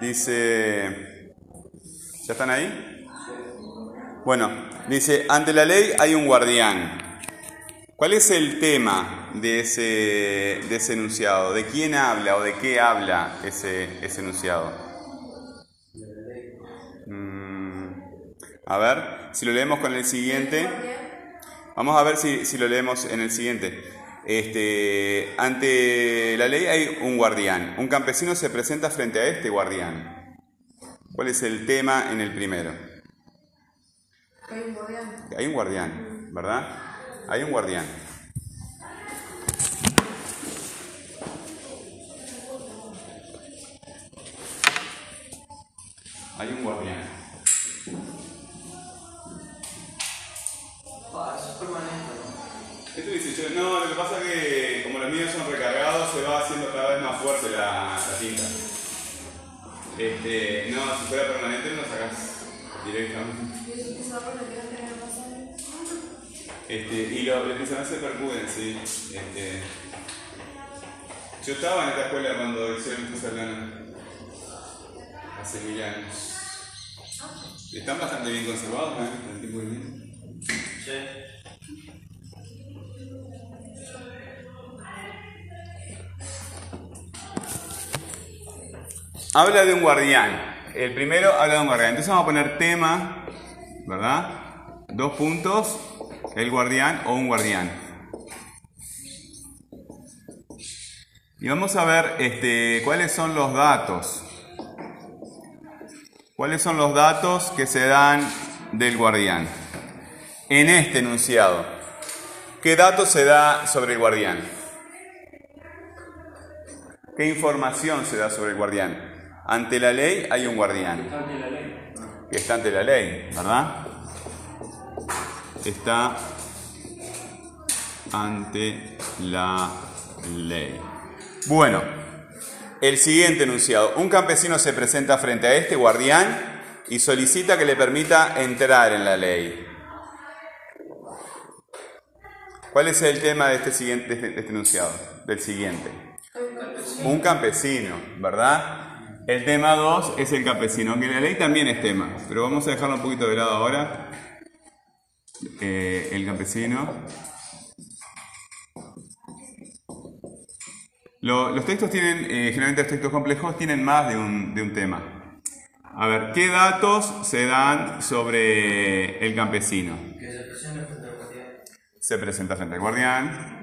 Dice, ¿ya están ahí? Bueno, dice, ante la ley hay un guardián. ¿Cuál es el tema de ese, de ese enunciado? ¿De quién habla o de qué habla ese, ese enunciado? Mm, a ver, si lo leemos con el siguiente. Vamos a ver si, si lo leemos en el siguiente. Este, ante la ley hay un guardián. Un campesino se presenta frente a este guardián. ¿Cuál es el tema en el primero? Hay un guardián. Hay un guardián, ¿verdad? Hay un guardián. Hay un guardián. No, lo que pasa es que como los míos son recargados, se va haciendo cada vez más fuerte la, la tinta. Este, no, si fuera permanente lo sacas directamente. Y eso que se va a permitir tener razones. Este, y lo, los que se percuden, sí. Este, yo estaba en esta escuela cuando hicieron esta Serrana. Hace mil años. Están bastante bien conservados, ¿eh? El tipo de. Sí. Habla de un guardián. El primero habla de un guardián. Entonces vamos a poner tema, ¿verdad? Dos puntos, el guardián o un guardián. Y vamos a ver este, cuáles son los datos. ¿Cuáles son los datos que se dan del guardián? En este enunciado, ¿qué datos se da sobre el guardián? ¿Qué información se da sobre el guardián? Ante la ley hay un guardián. Ante la ley. Que está ante la ley, ¿verdad? Está ante la ley. Bueno, el siguiente enunciado. Un campesino se presenta frente a este guardián y solicita que le permita entrar en la ley. ¿Cuál es el tema de este, siguiente, de este enunciado? Del siguiente. Un campesino, ¿verdad? El tema 2 es el campesino, aunque la ley también es tema, pero vamos a dejarlo un poquito de lado ahora. Eh, el campesino. Lo- los textos tienen, eh, generalmente los textos complejos tienen más de un, de un tema. A ver, ¿qué datos se dan sobre el campesino? Que se presenta frente al guardián. Se presenta frente al guardián.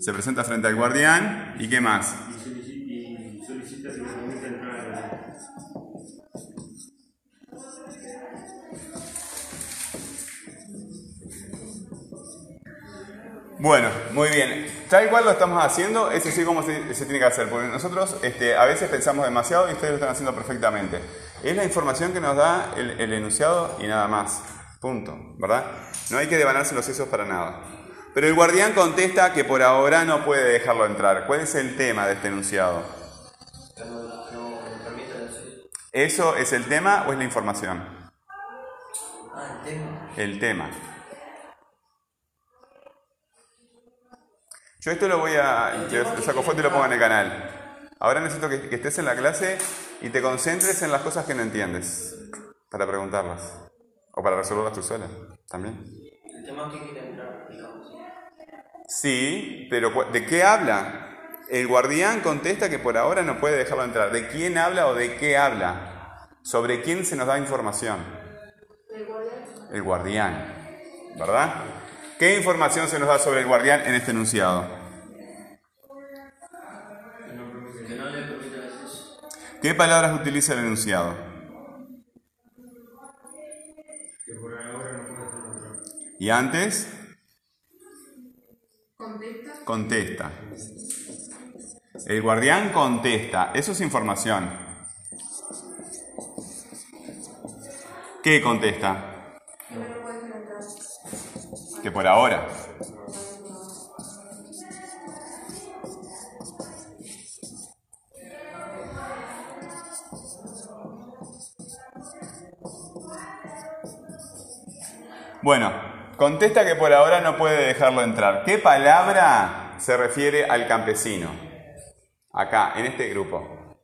Se presenta frente al guardián. ¿Y qué más? Bueno, muy bien. Tal cual lo estamos haciendo, es así como se, se tiene que hacer, porque nosotros este, a veces pensamos demasiado y ustedes lo están haciendo perfectamente. Es la información que nos da el, el enunciado y nada más. Punto, ¿verdad? No hay que devanarse los sesos para nada. Pero el guardián contesta que por ahora no puede dejarlo entrar. ¿Cuál es el tema de este enunciado? ¿Eso es el tema o es la información? Ah, el tema. El tema. Yo esto lo voy a... Saco foto y lo pongo en el canal. Ahora necesito que, estés en la clase y te concentres en las cosas que no entiendes. Para preguntarlas. O para resolverlas tú sola. También. El tema que. Sí, pero ¿de qué habla? El guardián contesta que por ahora no puede dejarlo entrar. ¿De quién habla o de qué habla? ¿Sobre quién se nos da información? El guardián. El guardián, ¿verdad? ¿Qué información se nos da sobre el guardián en este enunciado? ¿Qué palabras utiliza el enunciado? que por ahora no puede dejarlo entrar. Y antes, Contesta. El guardián contesta. Eso es información. ¿Qué contesta? Que por ahora. Bueno, contesta que por ahora no puede dejarlo entrar. ¿Qué palabra se refiere al campesino? Acá, en este grupo.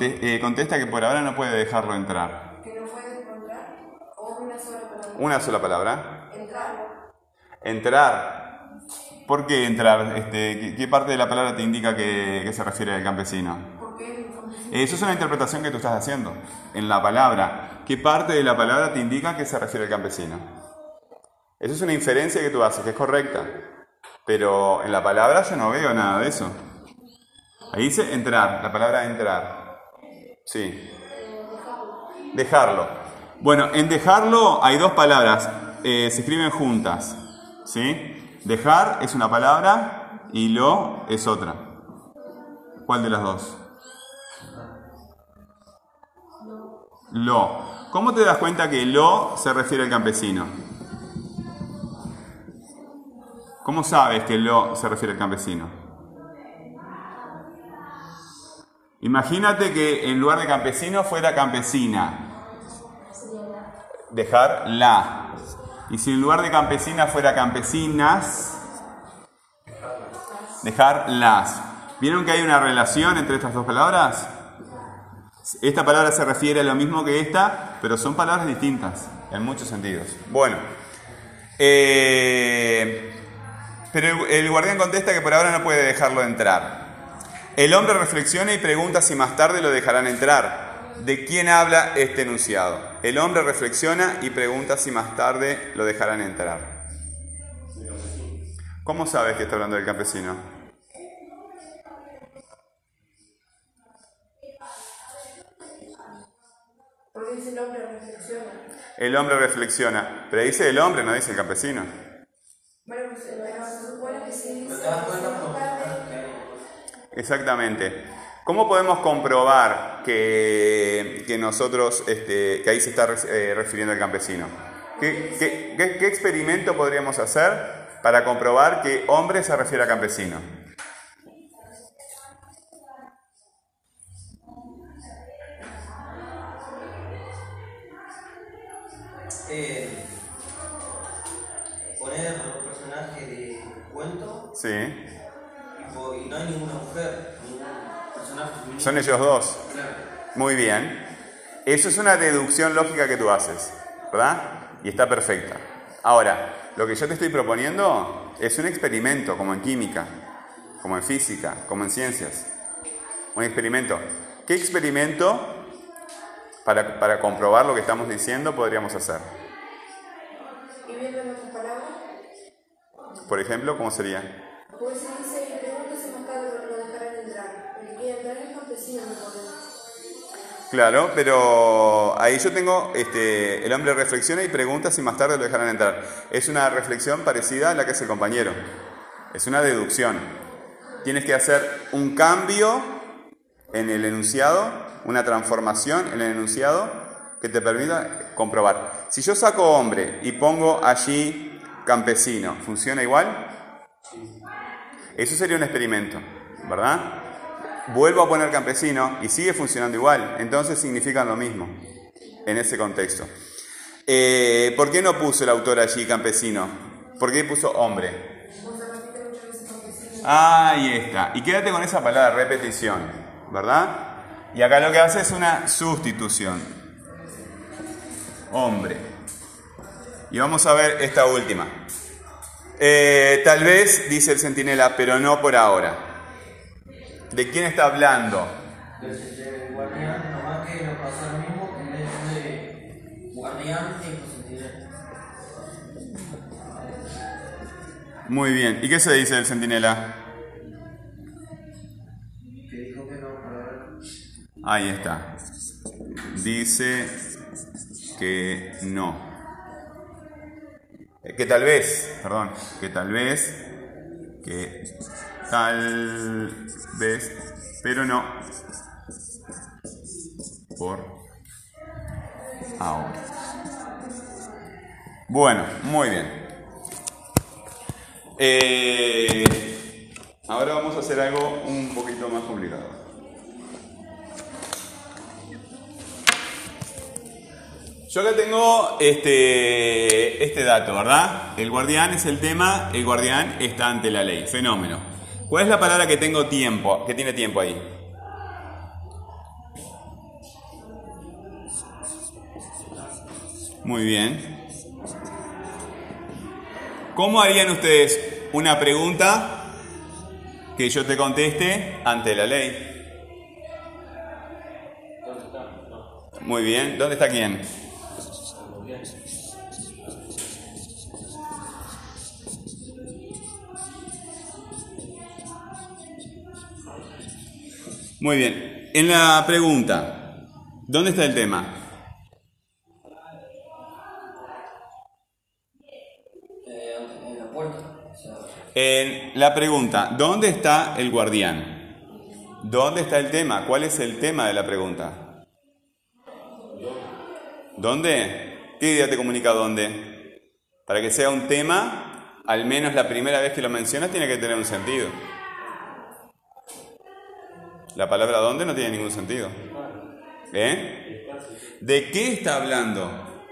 Eh, contesta que por ahora no puede dejarlo entrar. Que no puede encontrar. O una sola palabra. Una sola palabra. Entrar. Entrar. ¿Por qué entrar? Este, ¿qué, parte de la palabra te indica que, que se refiere al campesino? Porque información. Eso es una interpretación que tú estás haciendo en la palabra. ¿Qué parte de la palabra te indica que se refiere al campesino? Eso es una inferencia que tú haces, que es correcta. Pero en la palabra yo no veo nada de eso. Ahí dice entrar, la palabra entrar. Sí. Dejarlo. Bueno, en dejarlo hay dos palabras, eh, se escriben juntas. ¿Sí? Dejar es una palabra y lo es otra. ¿Cuál de las dos? Lo. ¿Cómo te das cuenta que lo se refiere al campesino? ¿Cómo sabes que lo se refiere al campesino? Imagínate que en lugar de campesino fuera campesina. Dejar la. Y si en lugar de campesina fuera campesinas, dejar las. ¿Vieron que hay una relación entre estas dos palabras? Esta palabra se refiere a lo mismo que esta, pero son palabras distintas en muchos sentidos. Bueno, eh, pero el, el guardián contesta que por ahora no puede dejarlo entrar. El hombre reflexiona y pregunta si más tarde lo dejarán entrar. ¿De quién habla este enunciado? El hombre reflexiona y pregunta si más tarde lo dejarán entrar. ¿Cómo sabes que está hablando del campesino? Porque dice el hombre reflexiona. El hombre reflexiona, pero dice el hombre, no dice el campesino. Bueno, pues pero se supone que sí ¿No dice. te das cuenta más por tarde. Exactamente. ¿Cómo podemos comprobar que, que nosotros, este, que ahí se está eh, refiriendo al campesino? ¿Qué, qué- qué- qué experimento podríamos hacer para comprobar que hombre se refiere a campesino? Eh, Sí. y, no hay ninguna mujer, ningún personaje femenino. Son ellos dos. Claro. Muy bien. Eso es una deducción lógica que tú haces, ¿verdad? Y está perfecta. Ahora, lo que yo te estoy proponiendo es un experimento, como en química, como en física, como en ciencias. Un experimento. ¿Qué experimento para, para comprobar lo que estamos diciendo podríamos hacer? Y viendo en otras palabras. Por ejemplo, ¿cómo sería? Pues dice lo, dejarán entrar. Que entrar es campesino. Claro, pero ahí yo tengo, este, el hombre reflexiona y pregunta si más tarde lo dejarán entrar. Es una reflexión parecida a la que hace el compañero. Es una deducción. Tienes que hacer un cambio en el enunciado, una transformación en el enunciado que te permita comprobar. Si yo saco hombre y pongo allí campesino, ¿funciona igual? Eso sería un experimento, ¿verdad? Vuelvo a poner campesino y sigue funcionando igual, entonces significan lo mismo en ese contexto. Eh, ¿Por qué no puso el autor allí campesino? ¿Por qué puso hombre? Ahí está. Y quédate con esa palabra, repetición, ¿verdad? Y acá lo que hace es una sustitución. Hombre. Y vamos a ver esta última. Eh, tal vez, dice el centinela, pero no por ahora. ¿De quién está hablando? El guardián, nomás que nos pasa lo mismo, en vez de guardián, centinela. Muy bien. ¿Y qué se dice del centinela? Que dijo que no, para Ahí está. Dice que no. Que tal vez, perdón, que tal vez, que tal vez, pero no. Por ahora. Bueno, muy bien. Eh, ahora vamos a hacer algo un poquito más complicado. Yo acá tengo este, este dato, ¿verdad? El guardián es el tema, el guardián está ante la ley. Fenómeno. ¿Cuál es la palabra que tengo tiempo, que tiene tiempo ahí? Muy bien. ¿Cómo harían ustedes una pregunta que yo te conteste ante la ley? Muy bien. ¿Dónde está quién? Muy bien. En la pregunta, ¿dónde está el tema? En la pregunta, ¿dónde está el guardián? ¿Dónde está el tema? ¿Cuál es el tema de la pregunta? ¿Dónde? ¿Qué idea te comunica dónde? Para que sea un tema, al menos la primera vez que lo mencionas tiene que tener un sentido. La palabra dónde no tiene ningún sentido. ¿Eh? ¿De qué está hablando?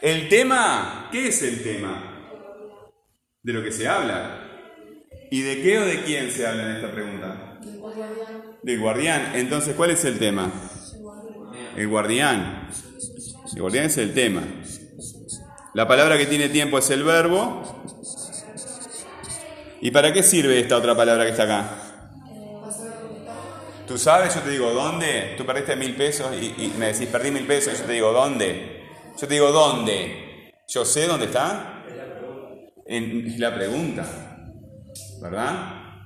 El tema, ¿qué es el tema? De lo que se habla. ¿Y de qué o de quién se habla en esta pregunta? El guardián. Del guardián. Entonces, ¿cuál es el tema? El guardián. El guardián es el tema. La palabra que tiene tiempo es el verbo. ¿Y para qué sirve esta otra palabra que está acá? Tú sabes, yo te digo, ¿dónde? Tú perdiste mil pesos y, me decís, perdí mil pesos yo te digo, ¿dónde? Yo te digo, ¿dónde? Yo sé dónde está. Es la pregunta. ¿Verdad?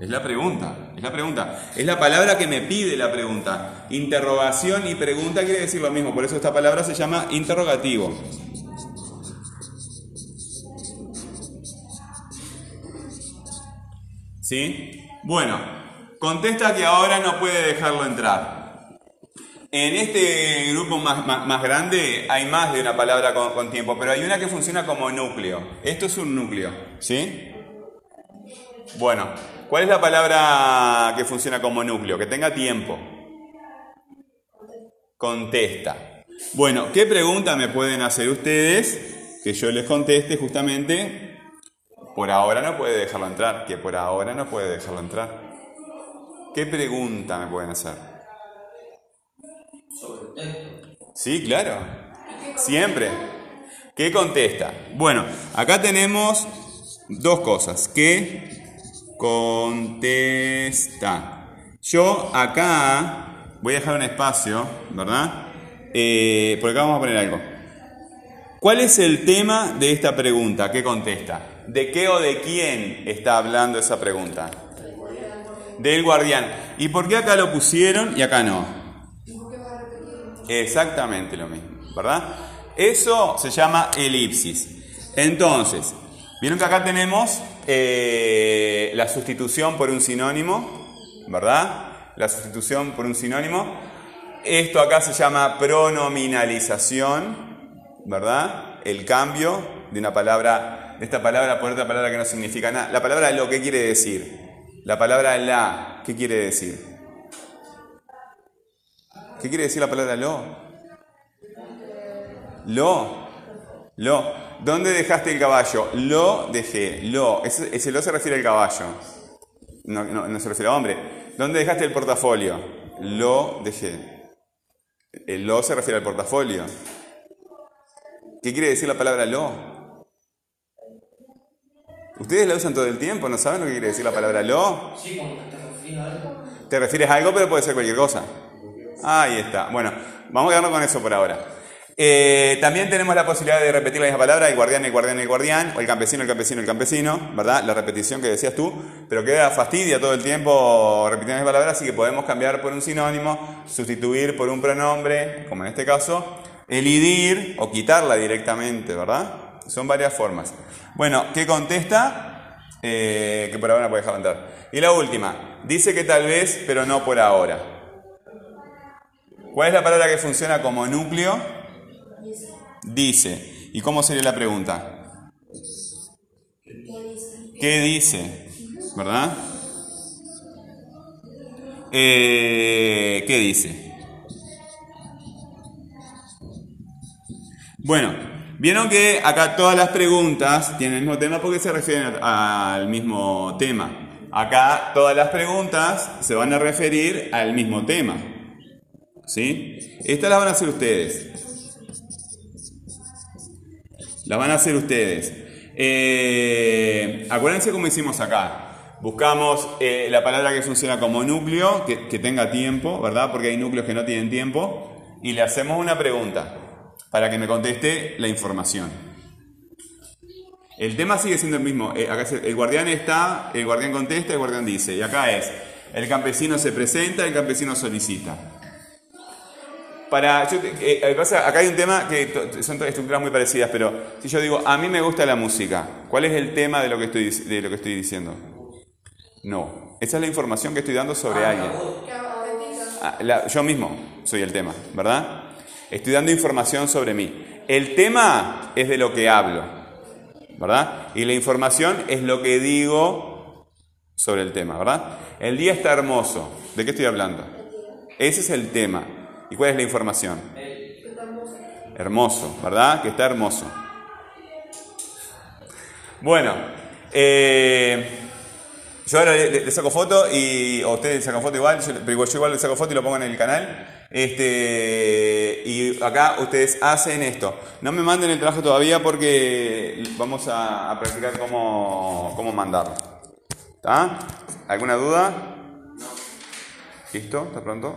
Es la pregunta, es la pregunta. Es la palabra que me pide la pregunta. Interrogación y pregunta quiere decir lo mismo, por eso esta palabra se llama interrogativo. ¿Sí? Bueno, contesta que ahora no puede dejarlo entrar. En este grupo más, grande hay más de una palabra con, con tiempo, pero hay una que funciona como núcleo. Esto es un núcleo, ¿sí? Bueno, ¿cuál es la palabra que funciona como núcleo? Que tenga tiempo. Contesta. Bueno, ¿qué pregunta me pueden hacer ustedes que yo les conteste justamente? Por ahora no puede dejarlo entrar, que por ahora no puede dejarlo entrar. ¿Qué pregunta me pueden hacer? sobre el texto. Sí, claro. Siempre. ¿Qué contesta? Bueno, acá tenemos dos cosas. ¿Qué contesta? Yo acá voy a dejar un espacio, ¿verdad? Eh, porque acá vamos a poner algo. ¿Cuál es el tema de esta pregunta? ¿Qué contesta? ¿De qué o de quién está hablando esa pregunta? Del guardián. ¿Y por qué acá lo pusieron y acá no? Exactamente lo mismo, ¿verdad? Eso se llama elipsis. Entonces, vieron que acá tenemos eh, la sustitución por un sinónimo, ¿verdad? La sustitución por un sinónimo. Esto acá se llama pronominalización, ¿verdad? El cambio de una palabra, de esta palabra por otra palabra que no significa nada. La palabra lo, ¿qué quiere decir? La palabra la, ¿qué quiere decir? ¿Qué quiere decir la palabra lo? Lo. Lo. ¿Dónde dejaste el caballo? Lo dejé. Lo. Ese, lo se refiere al caballo. No, no, no se refiere a hombre. ¿Dónde dejaste el portafolio? Lo dejé. El lo se refiere al portafolio. ¿Qué quiere decir la palabra lo? Ustedes la usan todo el tiempo, ¿no saben lo que quiere decir la palabra lo? Sí, te refieres a algo. Te refieres a algo, pero puede ser cualquier cosa. Ahí está. Bueno, vamos a quedarnos con eso por ahora. Eh, también tenemos la posibilidad de repetir la misma palabra, el guardián, el guardián, el guardián, o el campesino, el campesino, el campesino, ¿verdad? La repetición que decías tú, pero queda fastidia todo el tiempo repitiendo la misma palabra, así que podemos cambiar por un sinónimo, sustituir por un pronombre, como en este caso, elidir o quitarla directamente, ¿verdad? Son varias formas. Bueno, ¿qué contesta? Eh, que por ahora no puede dejar. Y la última, dice que tal vez, pero no por ahora. ¿Cuál es la palabra que funciona como núcleo? Dice. ¿Y cómo sería la pregunta? ¿Qué dice? ¿Verdad? Eh, ¿Qué dice? Bueno, vieron que acá todas las preguntas tienen el mismo tema porque se refieren al mismo tema. Acá todas las preguntas se van a referir al mismo tema. ¿Sí? Estas las van a hacer ustedes. Las van a hacer ustedes. Eh, acuérdense cómo hicimos acá. Buscamos eh, la palabra que funciona como núcleo, que, que tenga tiempo, ¿verdad? Porque hay núcleos que no tienen tiempo. Y le hacemos una pregunta para que me conteste la información. El tema sigue siendo el mismo. Eh, acá es el, el guardián está, el guardián contesta, el guardián dice. Y acá es, el campesino se presenta, el campesino solicita. Para, yo eh, pasa, acá hay un tema que to- son todas estructuras muy parecidas, pero si yo digo, a mí me gusta la música, ¿cuál es el tema de lo que estoy, de lo que estoy diciendo? No, esa es la información que estoy dando sobre alguien. Que autentiza. Ah, la- yo mismo soy el tema, ¿verdad? Estoy dando información sobre mí. El tema es de lo que hablo, ¿verdad? Y la información es lo que digo sobre el tema, ¿verdad? El día está hermoso. ¿De qué estoy hablando? Ese es el tema. ¿Y cuál es la información? Hermoso, ¿verdad? Que está hermoso. Bueno, eh, yo ahora le, saco foto y o ustedes sacan foto igual, yo, pero yo igual le saco foto y lo pongo en el canal. Este, y acá ustedes hacen esto. No me manden el trabajo todavía porque vamos a, practicar cómo, cómo mandarlo. ¿Está? ¿Alguna duda? ¿Listo? ¿Está pronto?